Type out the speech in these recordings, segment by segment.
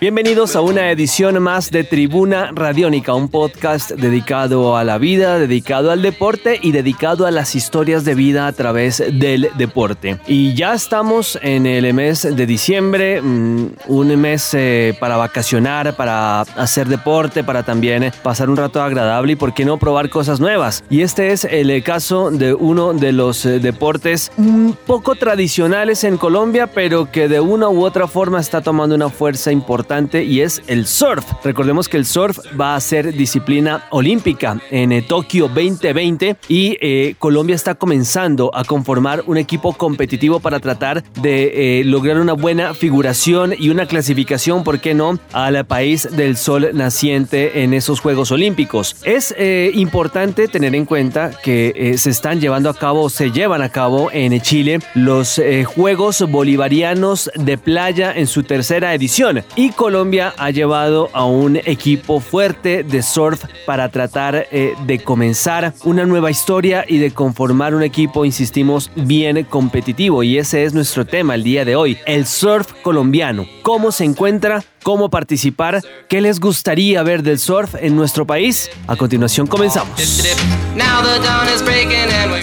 Bienvenidos a una edición más de Tribuna Radiónica, un podcast dedicado a la vida, dedicado al deporte y dedicado a las historias de vida a través del deporte. Y ya estamos en el mes de diciembre, mm, un mes eh, para vacacionar, para hacer deporte, para también pasar un rato agradable y por qué no probar cosas nuevas. Y este es el caso de uno de los eh, deportes un poco tradicionales en Colombia, pero que de una u otra forma está tomando una fuerza importante y es el surf. Recordemos que el surf va a ser disciplina olímpica en eh, Tokio 2020 y eh, Colombia está comenzando a conformar un equipo competitivo para tratar de eh, lograr una buena figuración y una clasificación, ¿por qué no?, al país del sol naciente en esos Juegos Olímpicos. Es importante tener en cuenta que se están llevando a cabo, se llevan a cabo en Chile los Juegos Bolivarianos de Playa en su tercera edición y Colombia ha llevado a un equipo fuerte de surf para tratar eh, de comenzar una nueva historia y de conformar un equipo, insistimos, bien competitivo. Y ese es nuestro tema el día de hoy, el surf colombiano. ¿Cómo se encuentra? Cómo participar, qué les gustaría ver del surf en nuestro país. A continuación comenzamos.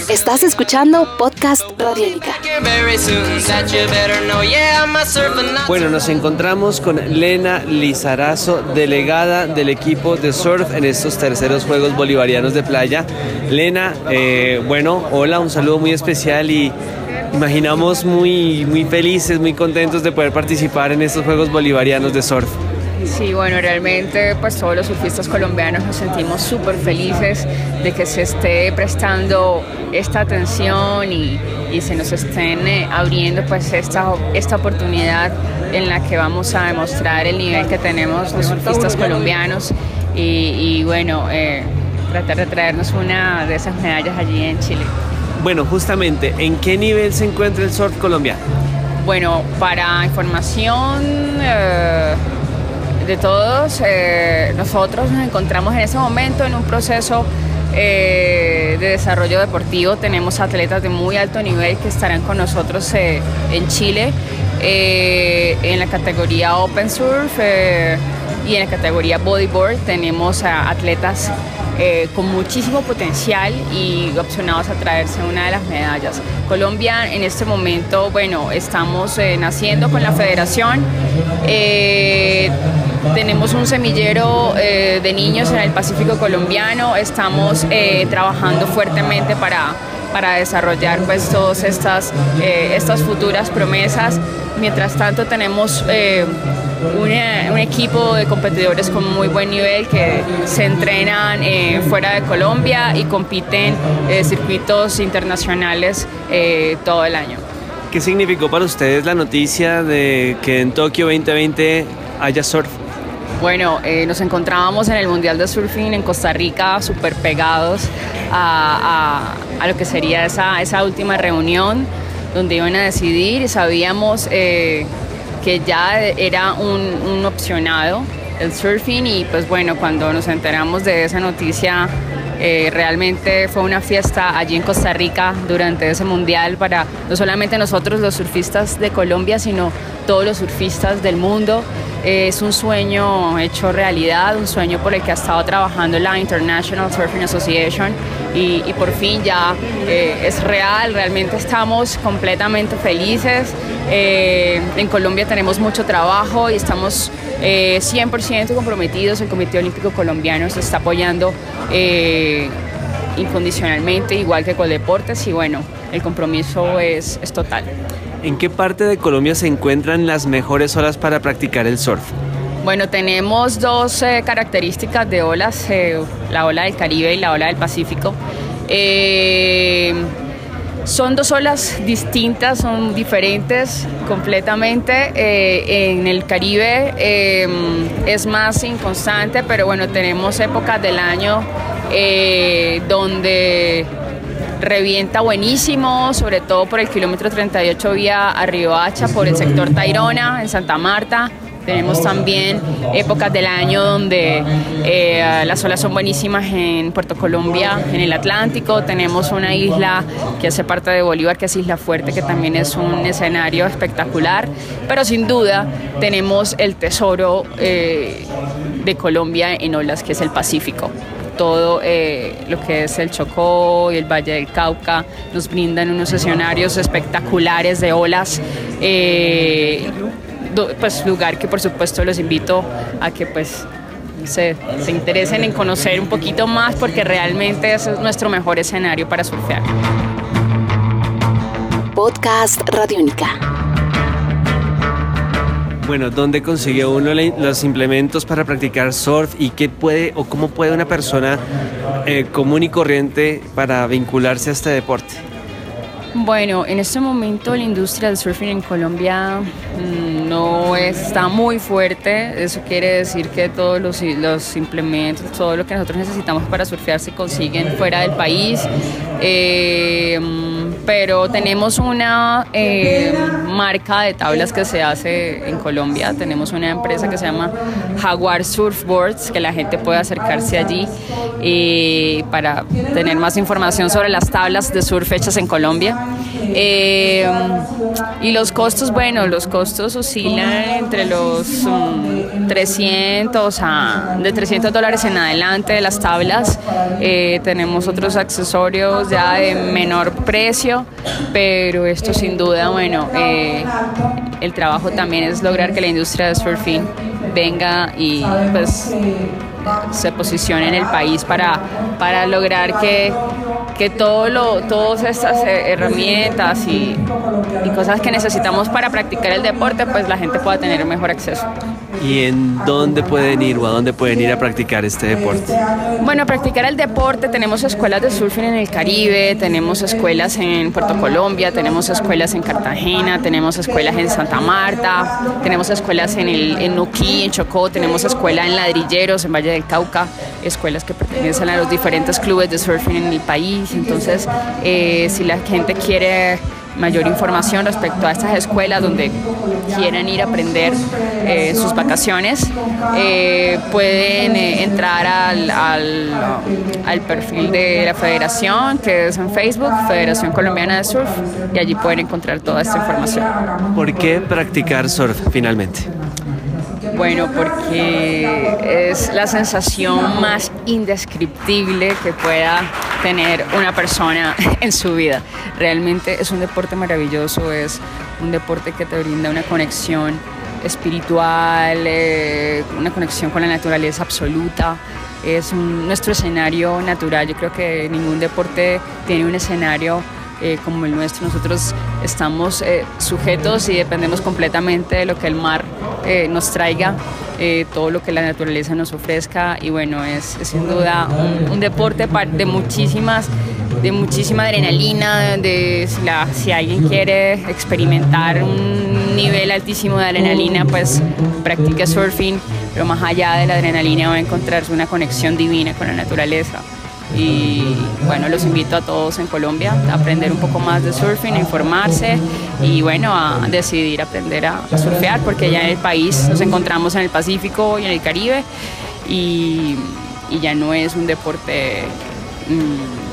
Estás escuchando Podcast Radiónica. Bueno, nos encontramos con Lena Lizarazo, delegada del equipo de surf en estos terceros Juegos Bolivarianos de Playa. Lena, eh, bueno, hola, un saludo muy especial y imaginamos muy, muy felices, muy contentos de poder participar en estos Juegos Bolivarianos de Surf. Sí, bueno, realmente pues todos los surfistas colombianos nos sentimos súper felices de que se esté prestando esta atención y, se nos estén eh, abriendo pues esta, esta oportunidad en la que vamos a demostrar el nivel que tenemos los surfistas colombianos y, bueno, eh, tratar de traernos una de esas medallas allí en Chile. Bueno, justamente, ¿en qué nivel se encuentra el surf colombiano? Bueno, para información eh, de todos, eh, nosotros nos encontramos en ese momento en un proceso eh, de desarrollo deportivo. Tenemos atletas de muy alto nivel que estarán con nosotros en Chile en la categoría Open Surf y en la categoría Bodyboard. Tenemos atletas eh, con muchísimo potencial y opcionados a traerse una de las medallas. Colombia en este momento, bueno, estamos eh, naciendo con la federación. Eh, tenemos un semillero de niños en el Pacífico colombiano. Estamos trabajando fuertemente para para desarrollar pues todas estas, estas futuras promesas. Mientras tanto tenemos un equipo de competidores con muy buen nivel que se entrenan eh, fuera de Colombia y compiten en circuitos internacionales eh, todo el año. ¿Qué significó para ustedes la noticia de que en Tokio 2020 haya surf? Bueno, eh, nos encontrábamos en el Mundial de Surfing en Costa Rica, súper pegados a, a, lo que sería esa, esa última reunión donde iban a decidir y sabíamos que ya era un, opcionado el surfing y pues bueno, cuando nos enteramos de esa noticia eh, realmente fue una fiesta allí en Costa Rica durante ese mundial para no solamente nosotros los surfistas de Colombia, sino todos los surfistas del mundo. Eh, es un sueño hecho realidad, un sueño por el que ha estado trabajando la International Surfing Association y, por fin ya eh, es real, realmente estamos completamente felices. Eh, en Colombia tenemos mucho trabajo y estamos 100% comprometidos. El Comité Olímpico Colombiano se está apoyando incondicionalmente, igual que con deportes y bueno, el compromiso es total. ¿En qué parte de Colombia se encuentran las mejores olas para practicar el surf? Bueno, tenemos dos eh, características de olas, eh, la ola del Caribe y la ola del Pacífico. Eh, son dos olas distintas, son diferentes completamente. en el Caribe es más inconstante, pero bueno, tenemos épocas del año donde revienta buenísimo, sobre todo por el kilómetro 38 vía Hacha, por el sector Tairona, en Santa Marta Tenemos también épocas del año donde eh, las olas son buenísimas en Puerto Colombia, en el Atlántico. Tenemos una isla que hace parte de Bolívar, que es Isla Fuerte, que también es un escenario espectacular. Pero sin duda tenemos el tesoro eh, de Colombia en olas, que es el Pacífico todo eh, lo que es el Chocó y el Valle del Cauca, nos brindan unos escenarios espectaculares de olas. Eh, pues lugar que por supuesto los invito a que pues se, se interesen en conocer un poquito más porque realmente ese es nuestro mejor escenario para surfear. Podcast Radiónica. Bueno, ¿dónde consigue uno los implementos para practicar surf y qué puede o cómo puede una persona eh, común y corriente para vincularse a este deporte? Bueno, en este momento la industria del surfing en Colombia mm, no está muy fuerte. Eso quiere decir que todos los, los, implementos, todo lo que nosotros necesitamos para surfear se consiguen fuera del país. Eh, pero tenemos una eh, marca de tablas que se hace en Colombia. Tenemos una empresa que se llama Jaguar Surfboards, que la gente puede acercarse allí eh, para tener más información sobre las tablas de surf hechas en Colombia. Eh, y los costos, bueno, los costos oscilan entre los 300 mm, a de 300 dólares en adelante de las tablas. tenemos otros accesorios ya de menor precio pero esto sin duda, bueno, eh, el trabajo también es lograr que la industria de surfing venga y pues se posicione en el país para, para lograr que, que todo lo, todas estas herramientas y, y cosas que necesitamos para practicar el deporte, pues la gente pueda tener mejor acceso. ¿Y en dónde pueden ir o a dónde pueden ir a practicar este deporte? Bueno, practicar el deporte tenemos escuelas de surfing en el Caribe, tenemos escuelas en Puerto Colombia, tenemos escuelas en Cartagena, tenemos escuelas en Santa Marta, tenemos escuelas en, el, en Nuquí, en Chocó, tenemos escuela en Ladrilleros, en Valle del Cauca, escuelas que pertenecen a los diferentes clubes de surfing en el país. Entonces, eh, si la gente quiere mayor información respecto a estas escuelas donde quieran ir a aprender eh, sus vacaciones, eh, pueden eh, entrar al, al, perfil de la federación, que es en Facebook, Federación Colombiana de Surf, y allí pueden encontrar toda esta información. ¿Por qué practicar surf finalmente? Bueno, porque es la sensación más indescriptible que pueda tener una persona en su vida. Realmente es un deporte maravilloso, es un deporte que te brinda una conexión espiritual, eh, una conexión con la naturaleza absoluta. Es nuestro escenario natural. Yo creo que ningún deporte tiene un escenario eh, como el nuestro. Nosotros estamos eh, sujetos y dependemos completamente de lo que el mar eh, nos traiga, todo lo que la naturaleza nos ofrezca y bueno, es, sin duda un, deporte de muchísimas de muchísima adrenalina, de si, la, si alguien quiere experimentar un nivel altísimo de adrenalina, pues practique surfing, pero más allá de la adrenalina va a encontrarse una conexión divina con la naturaleza. Y bueno, los invito a todos en Colombia a aprender un poco más de surfing, a informarse y bueno, a decidir aprender a, surfear porque ya en el país nos encontramos en el Pacífico y en el Caribe y, ya no es un deporte... Mm,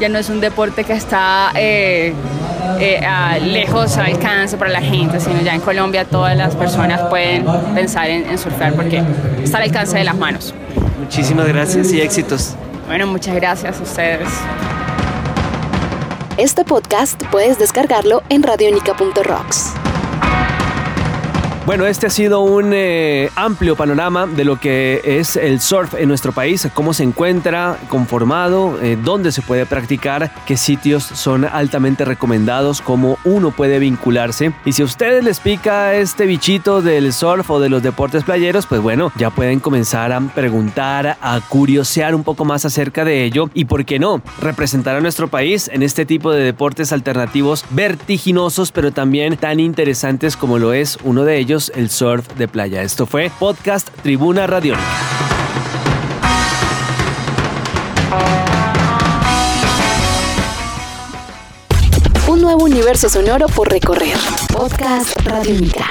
ya no es un deporte que está eh, eh, lejos al alcance para la gente, sino ya en Colombia todas las personas pueden pensar en, en surfear porque está al alcance de las manos. Muchísimas gracias y éxitos. Bueno, muchas gracias a ustedes. Este podcast puedes descargarlo en radionica.rocks. Bueno, este ha sido un eh, amplio panorama de lo que es el surf en nuestro país, cómo se encuentra conformado, eh, dónde se puede practicar, qué sitios son altamente recomendados, cómo uno puede vincularse. Y si a ustedes les pica este bichito del surf o de los deportes playeros, pues bueno, ya pueden comenzar a preguntar, a curiosear un poco más acerca de ello y, ¿por qué no?, representar a nuestro país en este tipo de deportes alternativos vertiginosos, pero también tan interesantes como lo es uno de ellos el surf de playa. Esto fue Podcast Tribuna Radiónica. Un nuevo universo sonoro por recorrer. Podcast Radio Mica.